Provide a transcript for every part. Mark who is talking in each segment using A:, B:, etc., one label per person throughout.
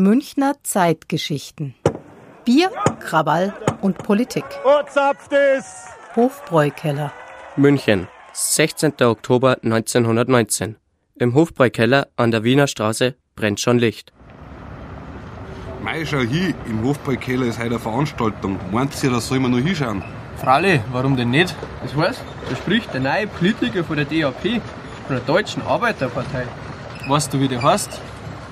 A: Münchner Zeitgeschichten. Bier, Krawall und Politik. Hofbräukeller.
B: München, 16. Oktober 1919. Im Hofbräukeller an der Wiener Straße brennt schon Licht.
C: Mei, schau hin, im Hofbräukeller ist heute eine Veranstaltung. Meint ihr, da soll man noch hinschauen?
D: Fralli, warum denn nicht? Das heißt, da spricht der neue Politiker von der DAP, von der Deutschen Arbeiterpartei. Weißt du, wie der heißt?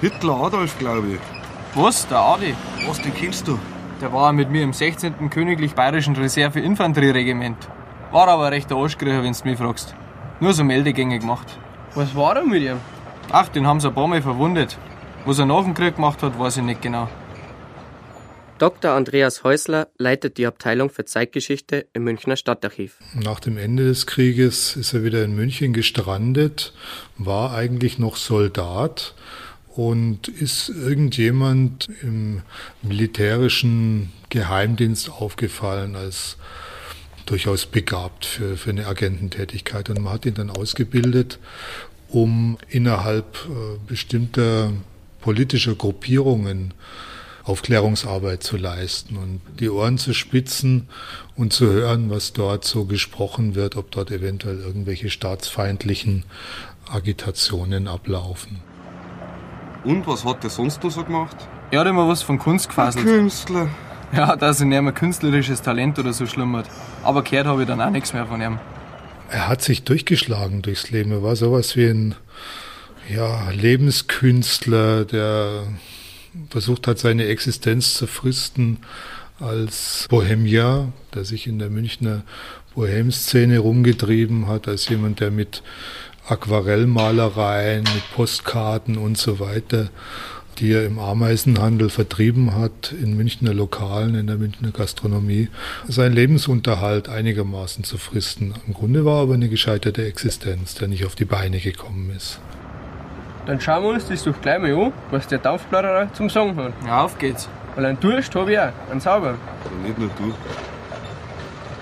C: Hitler Adolf, glaube ich.
D: Was? Der Adi?
C: Was, den kennst du?
D: Der war mit mir im 16. Königlich Bayerischen Reserve Infanterieregiment. War aber recht der Arschkriecher, wenn du mich fragst. Nur so Meldegänge gemacht. Was war er mit ihm? Ach, den haben sie ein paar Mal verwundet. Was er nach dem Krieg gemacht hat, weiß ich nicht genau.
B: Dr. Andreas Häusler leitet die Abteilung für Zeitgeschichte im Münchner Stadtarchiv.
E: Nach dem Ende des Krieges ist er wieder in München gestrandet, war eigentlich noch Soldat und ist irgendjemand im militärischen Geheimdienst aufgefallen als durchaus begabt für, für eine Agententätigkeit. Und man hat ihn dann ausgebildet, um innerhalb äh, bestimmter politischer Gruppierungen Aufklärungsarbeit zu leisten und die Ohren zu spitzen und zu hören, was dort so gesprochen wird, ob dort eventuell irgendwelche staatsfeindlichen Agitationen ablaufen.
C: Und was hat der sonst noch so gemacht?
D: Er hat immer was von Kunst gefaselt.
C: Künstler.
D: Ja, dass er nicht mehr künstlerisches Talent oder so schlummert. Aber gehört habe ich dann auch nichts mehr von ihm.
E: Er hat sich durchgeschlagen durchs Leben. Er war sowas wie ein ja, Lebenskünstler, der versucht hat, seine Existenz zu fristen als Bohemier, der sich in der Münchner Bohemszene rumgetrieben hat, als jemand, der mit Aquarellmalereien, mit Postkarten und so weiter, die er im Ameisenhandel vertrieben hat, in Münchner Lokalen, in der Münchner Gastronomie, seinen Lebensunterhalt einigermaßen zu fristen. Im Grunde war aber eine gescheiterte Existenz, der nicht auf die Beine gekommen ist.
D: Dann schauen wir uns das doch gleich mal an, was der Dampfblader zum Sagen hat. Ja, auf geht's. Weil einen Durst habe ich auch, einen sauber.
C: Nicht nur du.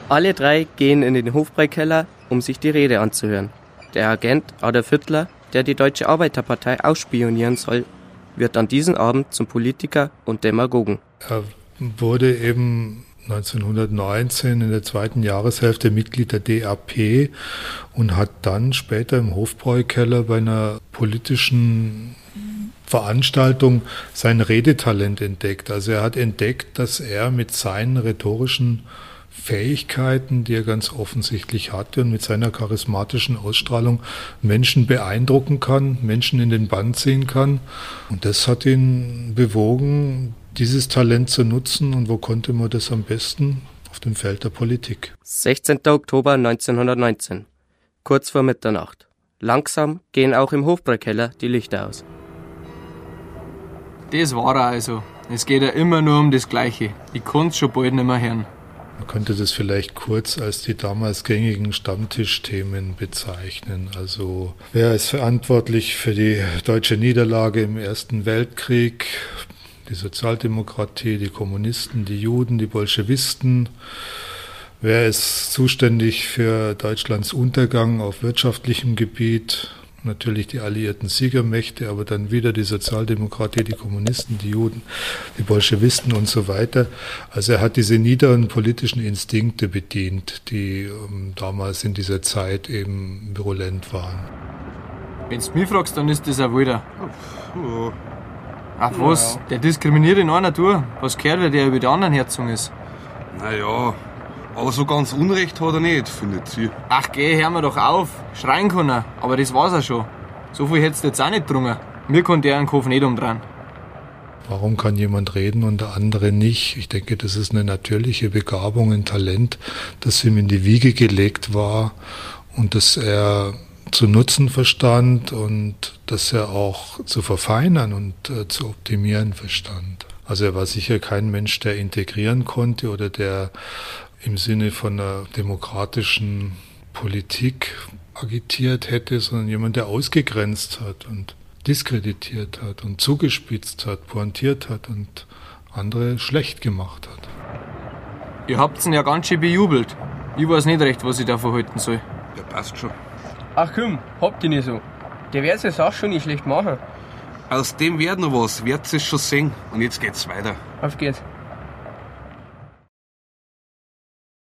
B: Alle drei gehen in den Hofbräukeller, um sich die Rede anzuhören. Der Agent Adolf Hitler, der die Deutsche Arbeiterpartei ausspionieren soll, wird an diesem Abend zum Politiker und Demagogen.
E: Er wurde eben 1919 in der zweiten Jahreshälfte Mitglied der DAP und hat dann später im Hofbräukeller bei einer politischen Veranstaltung sein Redetalent entdeckt. Also er hat entdeckt, dass er mit seinen rhetorischen Fähigkeiten, die er ganz offensichtlich hatte und mit seiner charismatischen Ausstrahlung Menschen beeindrucken kann, Menschen in den Bann ziehen kann. Und das hat ihn bewogen, dieses Talent zu nutzen. Und wo konnte man das am besten? Auf dem Feld der Politik.
B: 16. Oktober 1919. Kurz vor Mitternacht. Langsam gehen auch im Hofbräukeller die Lichter aus.
D: Das war er also. Es geht ja immer nur um das Gleiche. Ich kann's schon bald nicht mehr hören.
E: Man könnte das vielleicht kurz als die damals gängigen Stammtischthemen bezeichnen. Also wer ist verantwortlich für die deutsche Niederlage im Ersten Weltkrieg? Die Sozialdemokratie, die Kommunisten, die Juden, die Bolschewisten. Wer ist zuständig für Deutschlands Untergang auf wirtschaftlichem Gebiet? Natürlich die alliierten Siegermächte, aber dann wieder die Sozialdemokratie, die Kommunisten, die Juden, die Bolschewisten und so weiter. Also er hat diese niederen politischen Instinkte bedient, die ähm, damals in dieser Zeit eben virulent waren.
D: Wenn du mich fragst, dann ist das ein Wilder. Ach was, der diskriminiert in einer Tour. Was gehört, weil der über die anderen herzogen ist?
C: Naja, aber so ganz Unrecht hat er nicht, findet sie.
D: Ach geh, hör mir doch auf. Schreien kann er, aber das war's auch schon. So viel hättest du jetzt auch nicht drungen. Mir konnte er einen Kopf nicht umdrehen.
E: Warum kann jemand reden und der andere nicht? Ich denke, das ist eine natürliche Begabung, ein Talent, das ihm in die Wiege gelegt war und das er zu nutzen verstand und das er auch zu verfeinern und äh, zu optimieren verstand. Also er war sicher kein Mensch, der integrieren konnte oder der im Sinne von einer demokratischen Politik agitiert hätte, sondern jemand, der ausgegrenzt hat und diskreditiert hat und zugespitzt hat, pointiert hat und andere schlecht gemacht hat.
D: Ihr habt's ihn ja ganz schön bejubelt. Ich weiß nicht recht, was ich davon halten soll.
C: Der passt schon.
D: Ach komm, habt ihr nicht so. Der wird seine Sache schon nicht schlecht machen.
C: Aus dem wird noch was, werdet ihr schon sehen. Und jetzt geht's weiter.
D: Auf geht's.